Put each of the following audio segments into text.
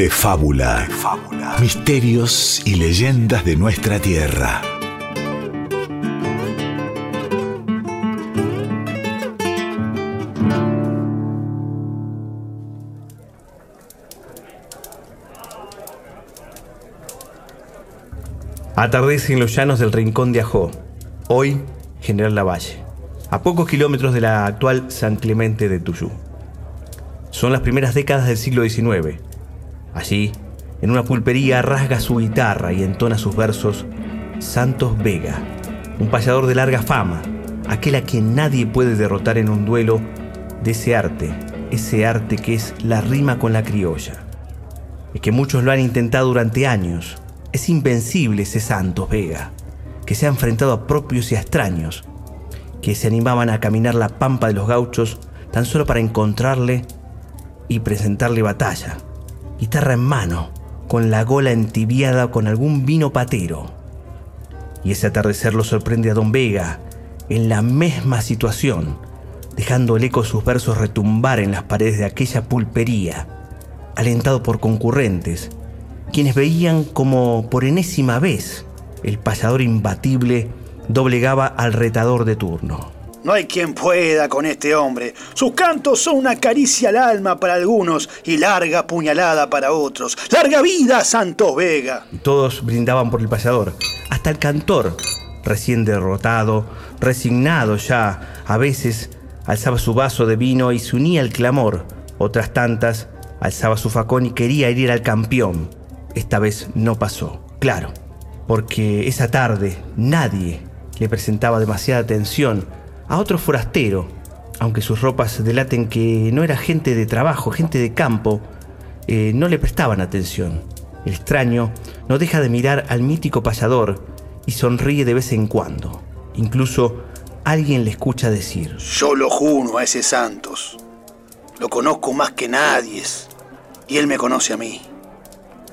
de fábula. Misterios y leyendas de nuestra tierra. Atardece en los llanos del Rincón de Ajó, hoy General Lavalle, a pocos kilómetros de la actual San Clemente de Tuyú. Son las primeras décadas del siglo XIX. Allí, en una pulpería, rasga su guitarra y entona sus versos Santos Vega, un payador de larga fama, aquel a quien nadie puede derrotar en un duelo de ese arte, ese arte que es la rima con la criolla. y que muchos lo han intentado durante años, es invencible ese Santos Vega, que se ha enfrentado a propios y a extraños, que se animaban a caminar la pampa de los gauchos tan solo para encontrarle y presentarle batalla, guitarra en mano, con la gola entibiada con algún vino patero. Y ese atardecer lo sorprende a don Vega, en la misma situación, dejando el eco de sus versos retumbar en las paredes de aquella pulpería, alentado por concurrentes, quienes veían como por enésima vez el payador imbatible doblegaba al retador de turno. No hay quien pueda con este hombre. Sus cantos son una caricia al alma para algunos y larga puñalada para otros. ¡Larga vida, Santos Vega! Todos brindaban por el payador. Hasta el cantor, recién derrotado, resignado ya, a veces alzaba su vaso de vino y se unía al clamor. Otras tantas alzaba su facón y quería herir al campeón. Esta vez no pasó, claro, porque esa tarde nadie le presentaba demasiada atención a otro forastero, aunque sus ropas delaten que no era gente de trabajo, gente de campo, eh, no le prestaban atención. El extraño no deja de mirar al mítico payador y sonríe de vez en cuando. Incluso alguien le escucha decir, Yo lo juno a ese Santos. Lo conozco más que nadie. Y él me conoce a mí.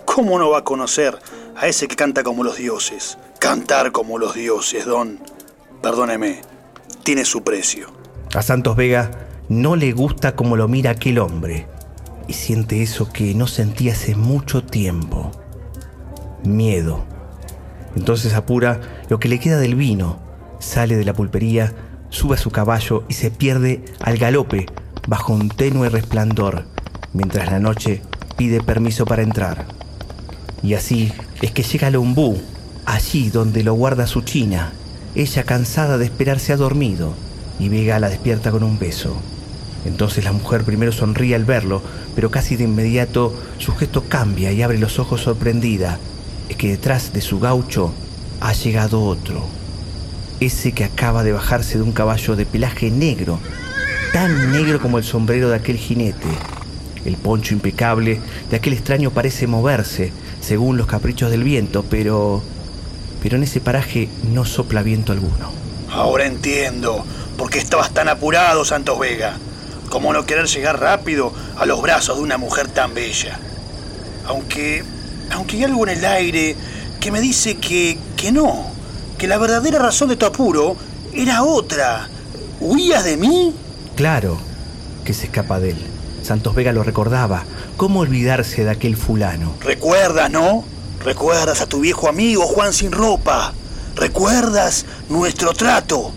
¿Cómo no va a conocer a ese que canta como los dioses? Cantar como los dioses, don. Perdóneme, tiene su precio. A Santos Vega no le gusta como lo mira aquel hombre y siente eso que no sentía hace mucho tiempo. Miedo. Entonces apura lo que le queda del vino, sale de la pulpería, sube a su caballo y se pierde al galope bajo un tenue resplandor, mientras la noche pide permiso para entrar. Y así es que llega a Umbú, allí donde lo guarda su china. Ella cansada de esperar se ha dormido y Vega la despierta con un beso. Entonces la mujer primero sonríe al verlo, pero casi de inmediato su gesto cambia y abre los ojos sorprendida. Es que detrás de su gaucho ha llegado otro. Ese que acaba de bajarse de un caballo de pelaje negro, tan negro como el sombrero de aquel jinete. El poncho impecable de aquel extraño parece moverse según los caprichos del viento, pero pero en ese paraje no sopla viento alguno. Ahora entiendo por qué estabas tan apurado, Santos Vega. Cómo no querer llegar rápido a los brazos de una mujer tan bella. Aunque, aunque hay algo en el aire que me dice que, que no, que la verdadera razón de tu apuro era otra. ¿Huías de mí? Claro que se escapa de él. Santos Vega lo recordaba. ¿Cómo olvidarse de aquel fulano? ¿Recuerdas, no? ¿Recuerdas a tu viejo amigo Juan sin ropa? ¿Recuerdas nuestro trato?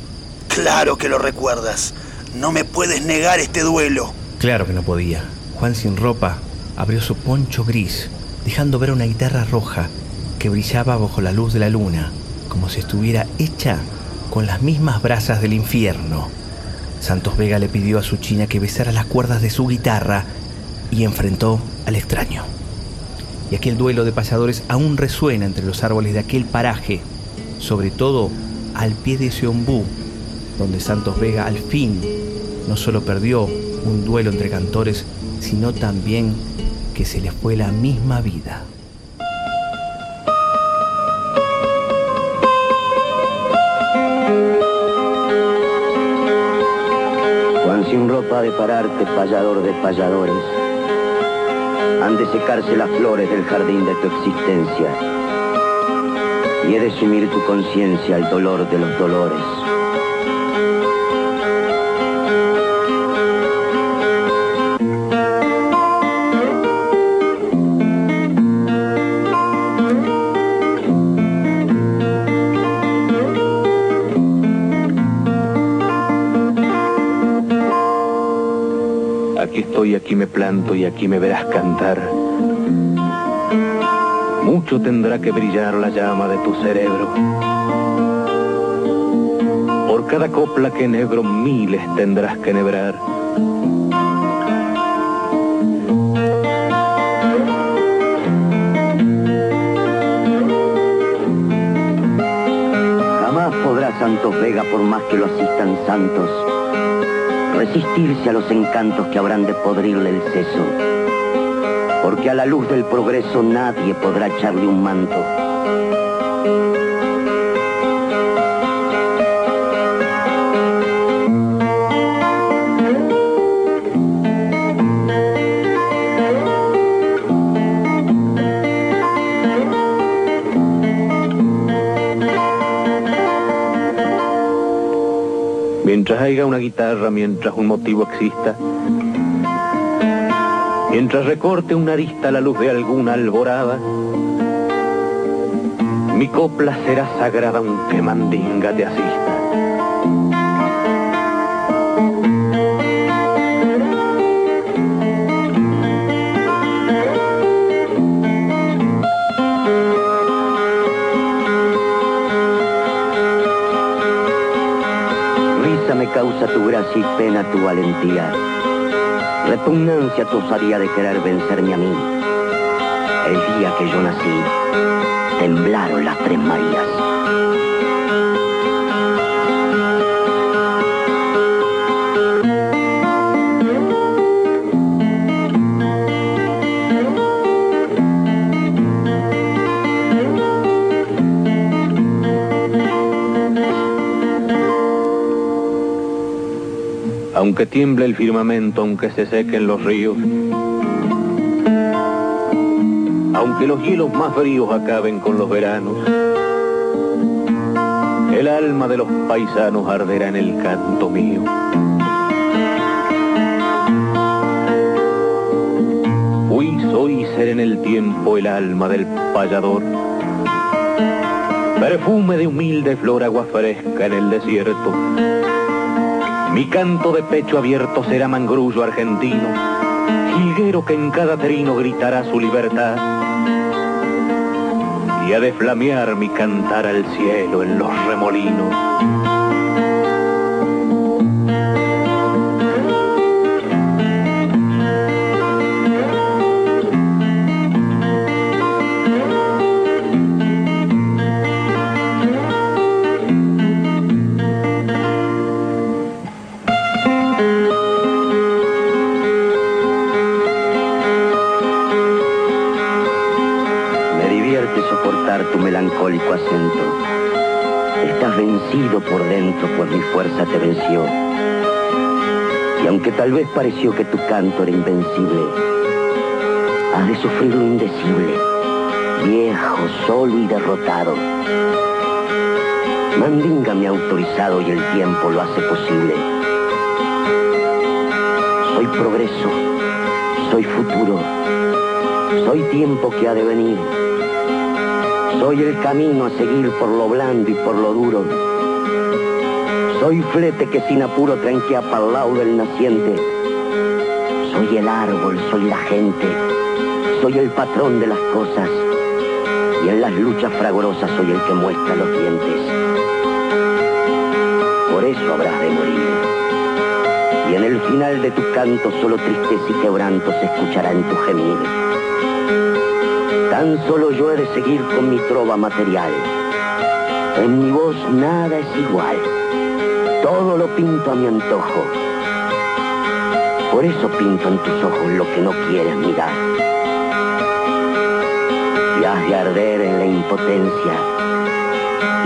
Claro que lo recuerdas. No me puedes negar este duelo. Claro que no podía. Juan sin ropa abrió su poncho gris, dejando ver una guitarra roja que brillaba bajo la luz de la luna, como si estuviera hecha con las mismas brasas del infierno. Santos Vega le pidió a su china que besara las cuerdas de su guitarra y enfrentó al extraño. Y aquel duelo de payadores aún resuena entre los árboles de aquel paraje, sobre todo al pie de ese ombú, donde Santos Vega al fin no solo perdió un duelo entre cantores, sino también que se le fue la misma vida. Juan sin ropa de pararte, payador de payadores, han de secarse las flores del jardín de tu existencia y he de sumir tu conciencia al dolor de los dolores. Y aquí me verás cantar. Mucho tendrá que brillar la llama de tu cerebro. Por cada copla que enhebro miles tendrás que nebrar. Jamás podrá Santos Vega, por más que lo asistan santos, resistirse a los encantos que habrán de podrirle el seso. Porque a la luz del progreso nadie podrá echarle un manto. Mientras haya una guitarra, mientras un motivo exista, mientras recorte una arista la luz de alguna alborada, mi copla será sagrada aunque mandinga te asista. Tu gracia y pena tu valentía. Repugnancia tu osadía de querer vencerme a mí. El día que yo nací, temblaron las tres Marías. Aunque tiemble el firmamento, aunque se sequen los ríos, aunque los hielos más fríos acaben con los veranos, el alma de los paisanos arderá en el canto mío. Fui, soy y seré en el tiempo el alma del payador. Perfume de humilde flor agua fresca en el desierto. Mi canto de pecho abierto será mangrullo argentino, jilguero que en cada trino gritará su libertad. Y ha de flamear mi cantar al cielo en los remolinos. Tal vez pareció que tu canto era invencible, has de sufrir lo indecible, viejo, solo y derrotado. Mandinga me ha autorizado y el tiempo lo hace posible. Soy progreso, soy futuro, soy tiempo que ha de venir. Soy el camino a seguir por lo blando y por lo duro. Soy flete que sin apuro tranquea para el lado del naciente. Soy el árbol, soy la gente. Soy el patrón de las cosas. Y en las luchas fragorosas soy el que muestra los dientes. Por eso habrás de morir. Y en el final de tu canto solo tristeza y quebranto se escuchará en tu gemir. Tan solo yo he de seguir con mi trova material. En mi voz nada es igual. Todo lo pinto a mi antojo. Por eso pinto en tus ojos lo que no quieres mirar. Y has de arder en la impotencia.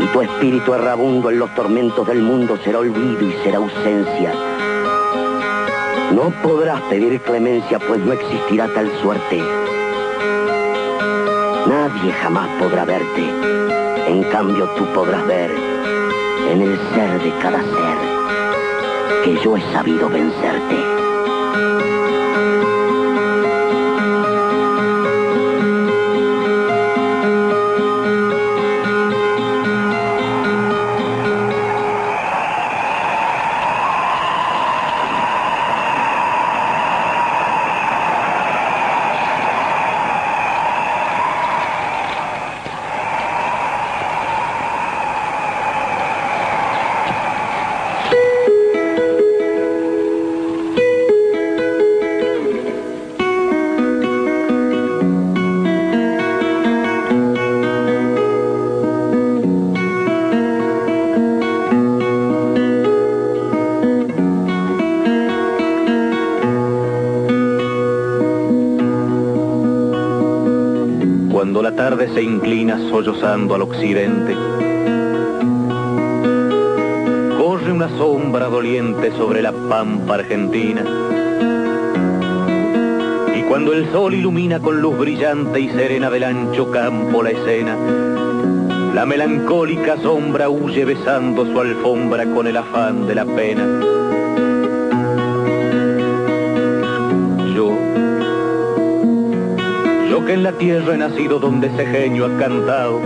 Y tu espíritu errabundo en los tormentos del mundo será olvido y será ausencia. No podrás pedir clemencia, pues no existirá tal suerte. Nadie jamás podrá verte. En cambio tú podrás ver en el ser de cada ser que yo he sabido vencerte. Sollozando al occidente. Corre una sombra doliente sobre la pampa argentina. Y cuando el sol ilumina con luz brillante y serena del ancho campo la escena, la melancólica sombra huye besando su alfombra con el afán de la pena. Que en la tierra he nacido donde ese genio ha cantado,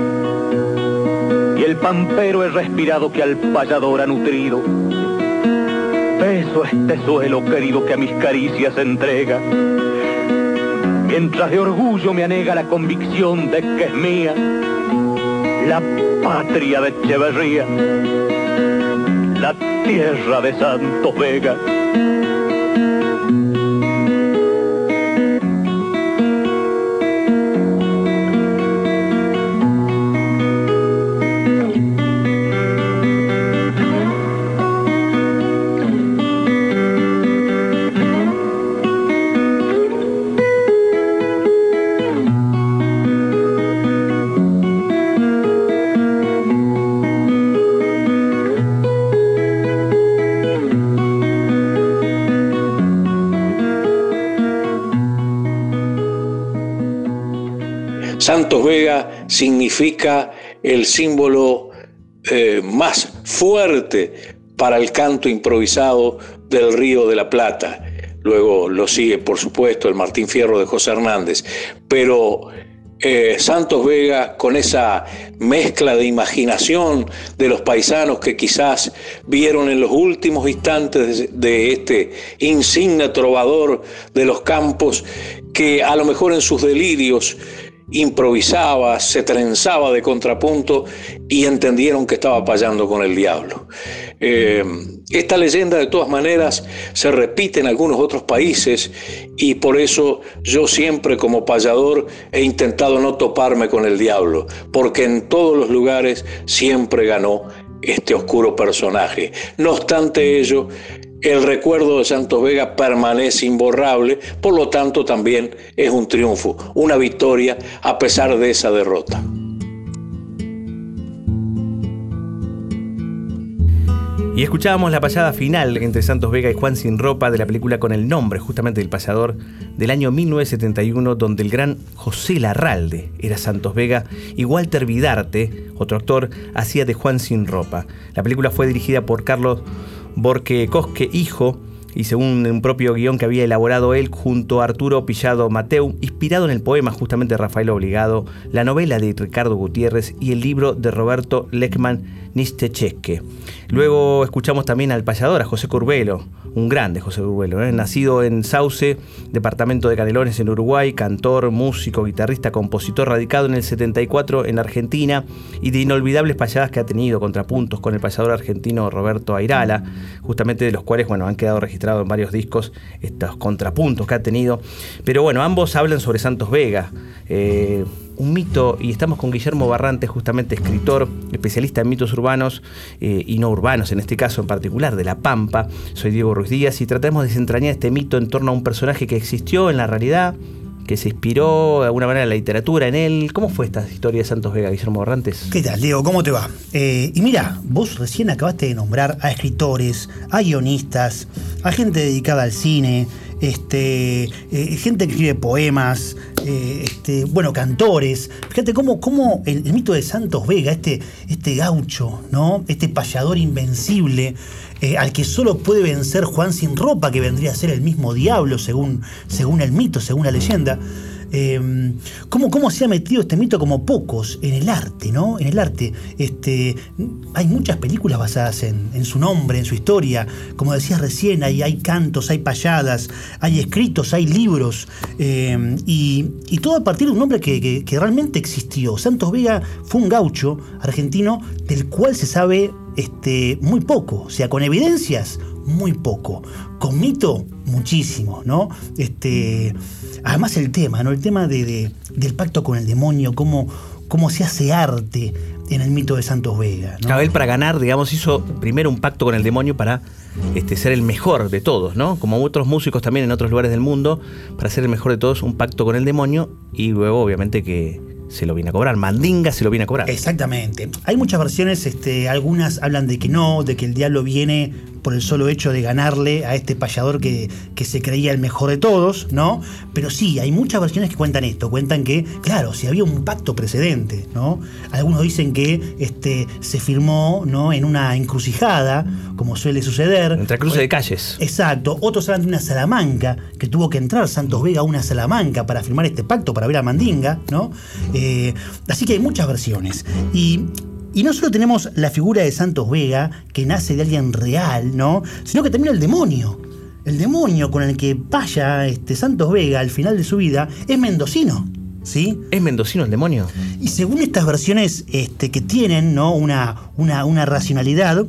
y el pampero he respirado que al payador ha nutrido, beso este suelo querido que a mis caricias entrega, mientras de orgullo me anega la convicción de que es mía la patria de Echeverría, la tierra de Santos Vega. Santos Vega significa el símbolo eh, más fuerte para el canto improvisado del Río de la Plata. Luego lo sigue, por supuesto, el Martín Fierro de José Hernández. Pero eh, Santos Vega, con esa mezcla de imaginación de los paisanos que quizás vieron en los últimos instantes de este insigne trovador de los campos, que a lo mejor en sus delirios improvisaba, se trenzaba de contrapunto y entendieron que estaba payando con el diablo. Eh, esta leyenda de todas maneras se repite en algunos otros países y por eso yo siempre como payador he intentado no toparme con el diablo, porque en todos los lugares siempre ganó este oscuro personaje. No obstante ello, el recuerdo de Santos Vega permanece imborrable, por lo tanto también es un triunfo, una victoria a pesar de esa derrota. Y escuchábamos la payada final entre Santos Vega y Juan Sin Ropa de la película con el nombre justamente del payador del año 1971, donde el gran José Larralde era Santos Vega y Walter Vidarte, otro actor, hacía de Juan Sin Ropa. La película fue dirigida por Carlos Borque Cosque, hijo, y según un propio guion que había elaborado él junto a Arturo Pillado Mateu, inspirado en el poema justamente de Rafael Obligado, la novela de Ricardo Gutiérrez y el libro de Roberto Leckman Nistechesque. Luego escuchamos también al payador, a José Curbelo, un grande José Curbelo, ¿eh? nacido en Sauce, departamento de Canelones en Uruguay, cantor, músico, guitarrista, compositor, radicado en el 74 en Argentina y de inolvidables payadas que ha tenido, contrapuntos con el payador argentino Roberto Airala, justamente de los cuales bueno, han quedado registrados en varios discos estos contrapuntos que ha tenido. Pero bueno, ambos hablan sobre Santos Vega. Eh, un mito, y estamos con Guillermo Barrante, justamente escritor, especialista en mitos urbanos eh, y no urbanos, en este caso en particular, de La Pampa. Soy Diego Ruiz Díaz y tratamos de desentrañar este mito en torno a un personaje que existió en la realidad, que se inspiró de alguna manera la literatura en él. ¿Cómo fue esta historia de Santos Vega, Guillermo Barrantes? ¿Qué tal, Diego? ¿Cómo te va? Eh, y mira, vos recién acabaste de nombrar a escritores, a guionistas, a gente dedicada al cine, este, eh, gente que escribe poemas, eh, este, bueno, cantores. Fíjate cómo, cómo el, mito de Santos Vega, este, este gaucho, ¿no? Este payador invencible, eh, al que solo puede vencer Juan sin ropa, que vendría a ser el mismo diablo, según, según el mito, según la leyenda. Em, cómo, se ha metido este mito como pocos en el arte, ¿no? En el arte. Este, hay muchas películas basadas en, su nombre, en su historia. Como decías recién, hay, hay cantos, hay payadas, hay escritos, hay libros. Em, y, todo a partir de un nombre que, realmente existió. Santos Vega fue un gaucho argentino del cual se sabe este, muy poco. O sea, con evidencias, muy poco. Con mito, muchísimo, ¿no? Este, además el tema, ¿no? El tema de, del pacto con el demonio, cómo, cómo se hace arte en el mito de Santos Vega. ¿no? él para ganar, digamos, hizo primero un pacto con el demonio para este, ser el mejor de todos, ¿no? Como otros músicos también en otros lugares del mundo, para ser el mejor de todos, un pacto con el demonio y luego obviamente que se lo viene a cobrar, Mandinga se lo viene a cobrar. Exactamente. Hay muchas versiones, este, algunas hablan de que no, de que el diablo viene por el solo hecho de ganarle a este payador que, que, se creía el mejor de todos, ¿no? Pero sí, hay muchas versiones que cuentan esto, cuentan que, claro, si había un pacto precedente, ¿no? Algunos dicen que este, se firmó, ¿no? En una encrucijada, como suele suceder. Entre cruce de calles. Exacto. Otros hablan de una Salamanca, que tuvo que entrar Santos Vega a una Salamanca para firmar este pacto, para ver a Mandinga, ¿no? Eh, así que hay muchas versiones. Y y no solo tenemos la figura de Santos Vega, que nace de alguien real, ¿no? Sino que también el demonio. El demonio con el que vaya este Santos Vega al final de su vida es mendocino. ¿Sí? ¿Es mendocino el demonio? Y según estas versiones este, que tienen ¿no? una, una, una racionalidad,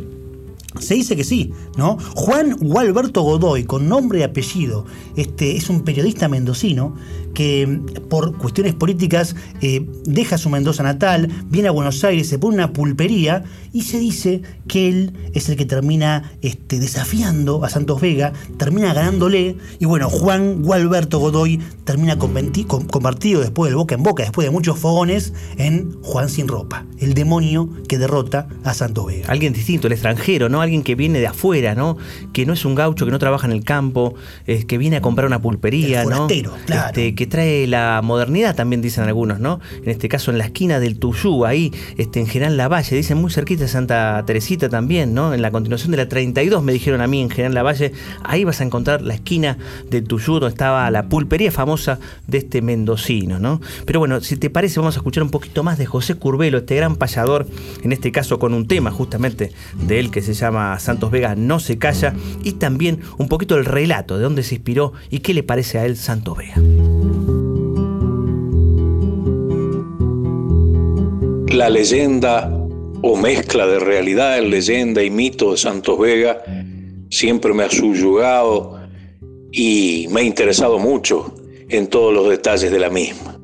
se dice que sí, ¿no? Juan Gualberto Godoy, con nombre y apellido, este, es un periodista mendocino que por cuestiones políticas eh, deja su Mendoza natal, viene a Buenos Aires, se pone una pulpería y se dice que él es el que termina este, desafiando a Santos Vega, termina ganándole y bueno, Juan Gualberto Godoy termina convertido después del boca en boca, después de muchos fogones, en Juan sin ropa, el demonio que derrota a Santos Vega. Alguien distinto, el extranjero, ¿no? Alguien que viene de afuera, ¿no? Que no es un gaucho, que no trabaja en el campo, que viene a comprar una pulpería, el ¿no? Claro. Este, que trae la modernidad, también dicen algunos, ¿no? En este caso en la esquina del Tuyú, ahí este, en General Lavalle, dicen muy cerquita de Santa Teresita también, ¿no? En la continuación de la 32 me dijeron a mí en General Lavalle, ahí vas a encontrar la esquina del Tuyú donde estaba la pulpería famosa de este mendocino, ¿no? Pero bueno, si te parece vamos a escuchar un poquito más de José Curbelo, este gran payador, en este caso con un tema justamente de él que se llama Santos Vega no se calla y también un poquito el relato de dónde se inspiró y qué le parece a él Santos Vega. La leyenda o mezcla de realidad, leyenda y mito de Santos Vega siempre me ha subyugado y me ha interesado mucho en todos los detalles de la misma.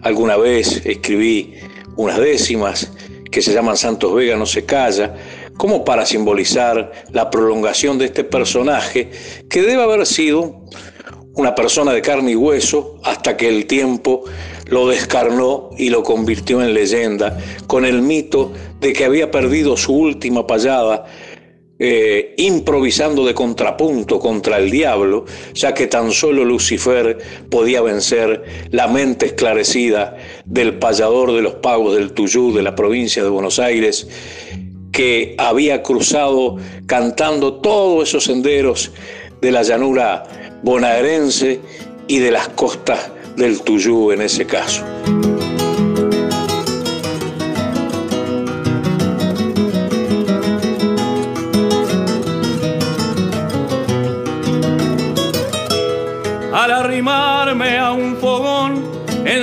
Alguna vez escribí unas décimas que se llaman Santos Vega no se calla, como para simbolizar la prolongación de este personaje que debe haber sido una persona de carne y hueso hasta que el tiempo lo descarnó y lo convirtió en leyenda, con el mito de que había perdido su última payada, eh, improvisando de contrapunto contra el diablo, ya que tan solo Lucifer podía vencer la mente esclarecida del payador de los pagos del Tuyú de la provincia de Buenos Aires, que había cruzado cantando todos esos senderos de la llanura bonaerense y de las costas del Tuyú en ese caso. Al arrimarme a un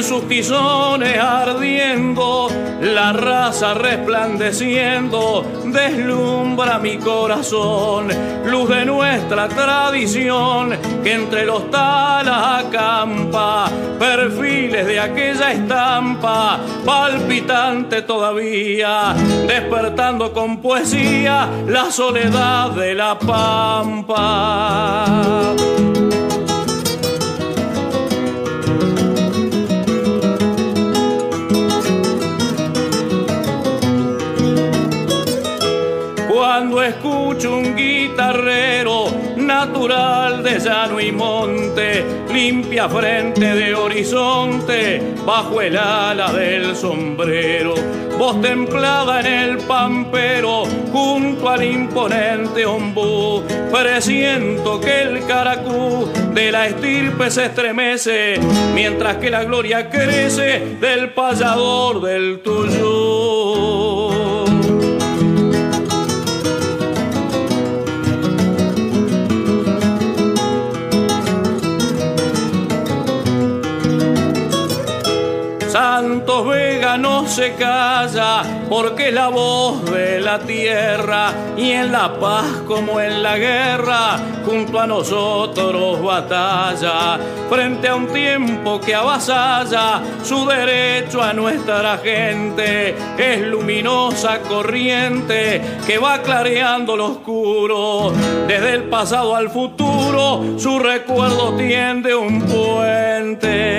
sus tizones ardiendo, la raza resplandeciendo, deslumbra mi corazón, luz de nuestra tradición, que entre los talas acampa, perfiles de aquella estampa, palpitante todavía, despertando con poesía la soledad de la pampa. Escucho un guitarrero natural de llano y monte, limpia frente de horizonte, bajo el ala del sombrero, voz templada en el pampero, junto al imponente ombú, presiento que el caracú de la estirpe se estremece, mientras que la gloria crece del payador del tuyo. Se calla porque la voz de la tierra y en la paz como en la guerra junto a nosotros batalla. Frente a un tiempo que avasalla su derecho a nuestra gente es luminosa corriente que va clareando lo oscuro. Desde el pasado al futuro su recuerdo tiende un puente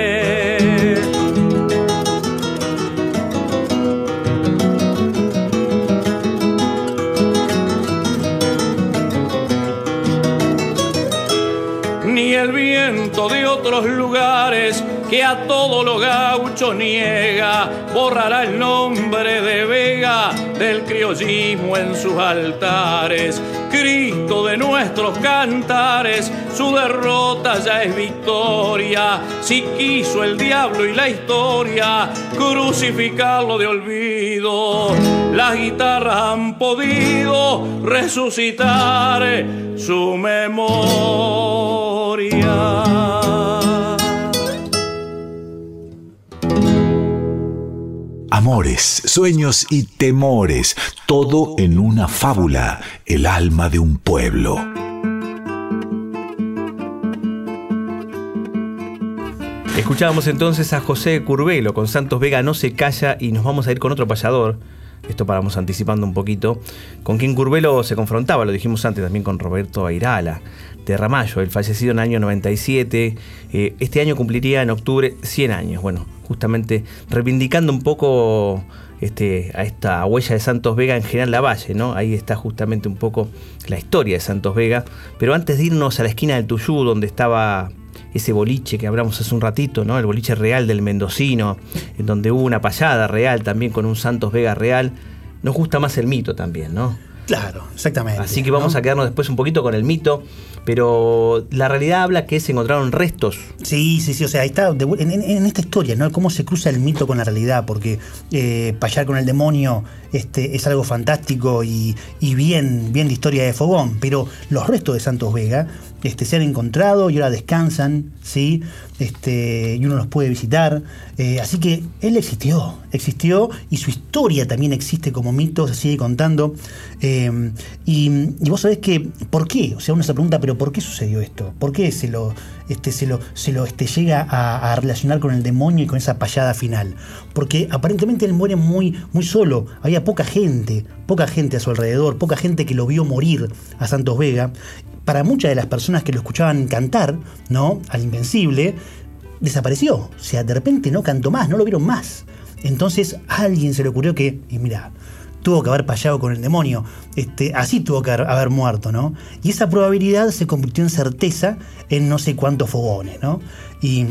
que a todo lo gaucho niega, borrará el nombre de Vega del criollismo en sus altares. Cristo de nuestros cantares, su derrota ya es victoria. Si quiso el diablo y la historia crucificarlo de olvido, las guitarras han podido resucitar su memoria. Amores, sueños y temores, todo en una fábula, el alma de un pueblo. Escuchábamos entonces a José Curvelo con Santos Vega No se calla y nos vamos a ir con otro payador. Esto vamos anticipando un poquito. Con quien Curvelo se confrontaba, lo dijimos antes también con Roberto Airala de Ramallo, el fallecido en el año 97. Eh, este año cumpliría en octubre 100 años. Bueno, justamente reivindicando un poco este, a esta huella de Santos Vega en General Lavalle, ¿no? Ahí está justamente un poco la historia de Santos Vega. Pero antes de irnos a la esquina del Tuyú, donde estaba ese boliche que hablamos hace un ratito, ¿no? El boliche real del Mendocino, en donde hubo una payada real también con un Santos Vega real. Nos gusta más el mito también, ¿no? Claro, exactamente. Así que vamos a quedarnos después un poquito con el mito, pero la realidad habla que se encontraron restos. Sí, sí, sí, o sea, ahí está, en, esta historia, ¿no? Cómo se cruza el mito con la realidad, porque eh, payar con el demonio este, es algo fantástico y, y, bien, bien de historia de Fogón, pero los restos de Santos Vega este, se han encontrado y ahora descansan, ¿sí? Este, y uno los puede visitar. Eh, así que él existió, existió y su historia también existe como mito, se sigue contando. Eh, y, vos sabés que, ¿por qué? O sea, uno se pregunta, ¿pero por qué sucedió esto? ¿Por qué se lo, este, se lo, se lo este, llega a, relacionar con el demonio y con esa payada final? Porque aparentemente él muere muy, muy solo, había poca gente, poca gente a su alrededor, poca gente que lo vio morir a Santos Vega para muchas de las personas que lo escuchaban cantar, ¿no? Al Invencible, desapareció. O sea, de repente no cantó más, no lo vieron más. Entonces a alguien se le ocurrió que, y mira, tuvo que haber payado con el demonio, este, así tuvo que haber muerto, ¿no? Y esa probabilidad se convirtió en certeza en no sé cuántos fogones, ¿no? Y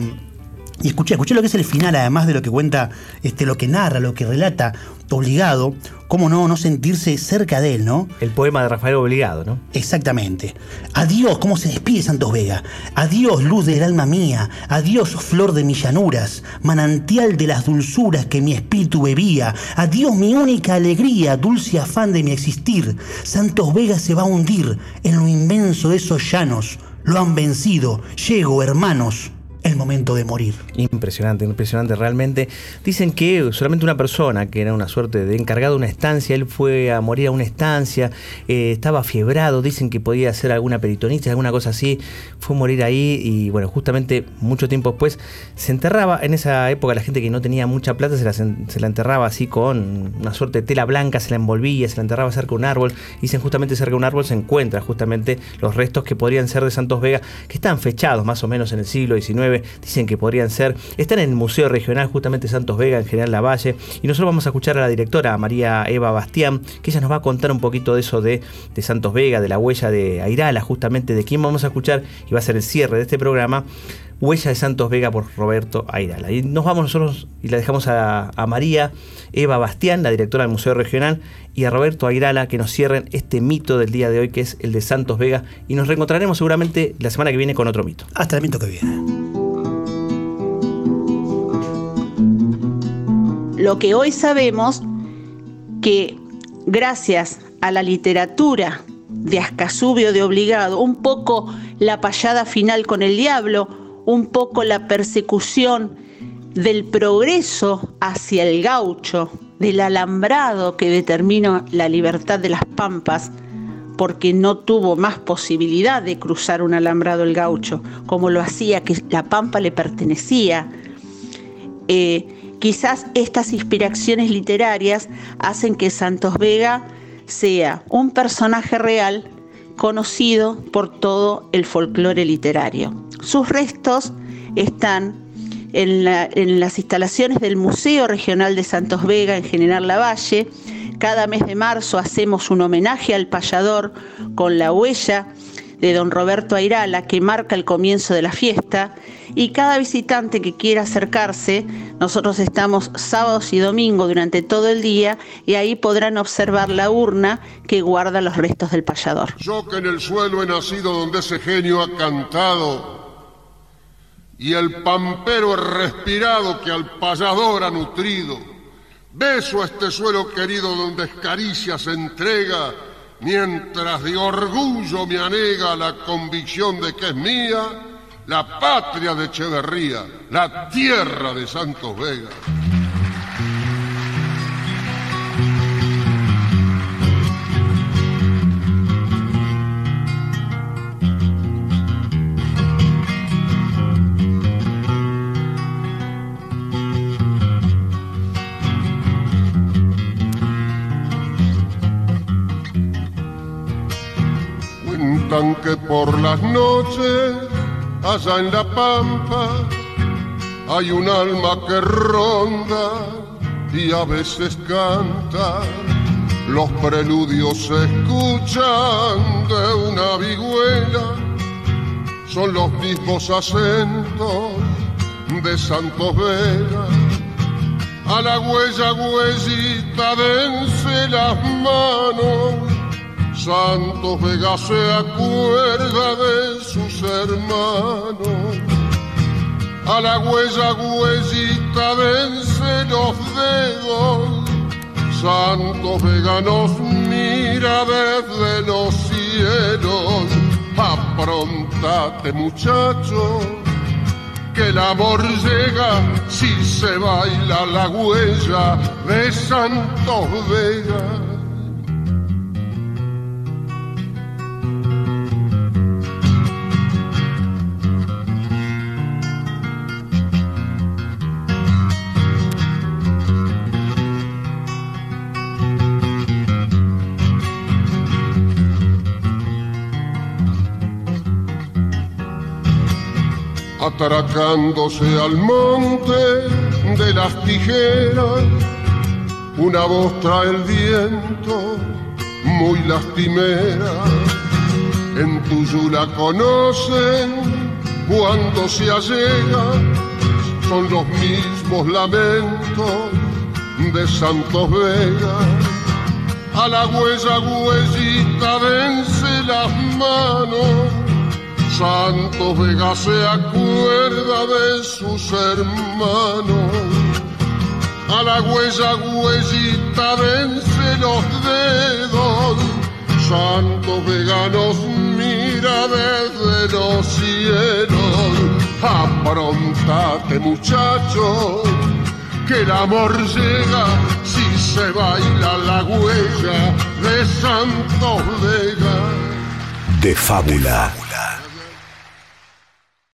y escuché, escuché lo que es el final, además de lo que cuenta, este, lo que narra, lo que relata Obligado, cómo no, no sentirse cerca de él, ¿no? El poema de Rafael Obligado, ¿no? Exactamente. Adiós, cómo se despide Santos Vega. Adiós, luz del alma mía. Adiós, flor de mis llanuras. Manantial de las dulzuras que mi espíritu bebía. Adiós, mi única alegría, dulce afán de mi existir. Santos Vega se va a hundir en lo inmenso de esos llanos. Lo han vencido. Llego, hermanos el momento de morir. Impresionante, impresionante realmente. Dicen que solamente una persona, que era una suerte de encargado de una estancia, él fue a morir a una estancia, eh, estaba fiebrado, dicen que podía hacer alguna peritonitis, alguna cosa así, fue a morir ahí y bueno, justamente mucho tiempo después se enterraba, en esa época la gente que no tenía mucha plata se la, se la enterraba así con una suerte de tela blanca, se la envolvía, se la enterraba cerca de un árbol, dicen justamente cerca de un árbol se encuentran justamente los restos que podrían ser de Santos Vega, que están fechados más o menos en el siglo XIX, dicen que podrían ser, están en el Museo Regional justamente Santos Vega, en General Lavalle, y nosotros vamos a escuchar a la directora María Eva Bastián, que ella nos va a contar un poquito de eso de, de Santos Vega, de la huella de Airala, justamente de quién vamos a escuchar, y va a ser el cierre de este programa. Huella de Santos Vega por Roberto Airala. Y nos vamos nosotros y la dejamos a, María Eva Bastián, la directora del Museo Regional, y a Roberto Airala que nos cierren este mito del día de hoy, que es el de Santos Vega. Y nos reencontraremos seguramente la semana que viene con otro mito. Hasta el mito que viene. Lo que hoy sabemos que gracias a la literatura de Ascasubio de Obligado, un poco la payada final con el diablo, un poco la persecución del progreso hacia el gaucho, del alambrado que determinó la libertad de las pampas, porque no tuvo más posibilidad de cruzar un alambrado el gaucho, como lo hacía que la pampa le pertenecía. Eh, Quizás estas inspiraciones literarias hacen que Santos Vega sea un personaje real conocido por todo el folclore literario. Sus restos están en, las instalaciones del Museo Regional de Santos Vega en General Lavalle. Cada mes de marzo hacemos un homenaje al payador con la huella de don Roberto Airala que marca el comienzo de la fiesta y cada visitante que quiera acercarse, nosotros estamos sábados y domingos durante todo el día y ahí podrán observar la urna que guarda los restos del payador. Yo que en el suelo he nacido donde ese genio ha cantado y el pampero respirado que al payador ha nutrido, beso a este suelo querido donde escaricia se entrega mientras de orgullo me anega la convicción de que es mía la patria de Echeverría, la tierra de Santos Vega. Que por las noches allá en la pampa hay un alma que ronda y a veces canta. Los preludios se escuchan de una vihuela, son los mismos acentos de Santos Vega. A la huella, huellita, dense las manos Santos Vega se acuerda de sus hermanos. A la huella, huellita, vence los dedos. Santos Vega nos mira desde los cielos. Aprontate, muchacho, que el amor llega si se baila la huella de Santos Vega. Atracándose al monte de las tijeras. Una voz trae el viento muy lastimera. En Tuyú la conocen cuando se allega. Son los mismos lamentos de Santos Vega. A la huella huellita vence las manos Santos Vega se acuerda de sus hermanos. A la huella, huellita, vence los dedos. Santos Vega nos mira desde los cielos. Aprontate, muchacho, que el amor llega si se baila la huella de Santos Vega. De fábula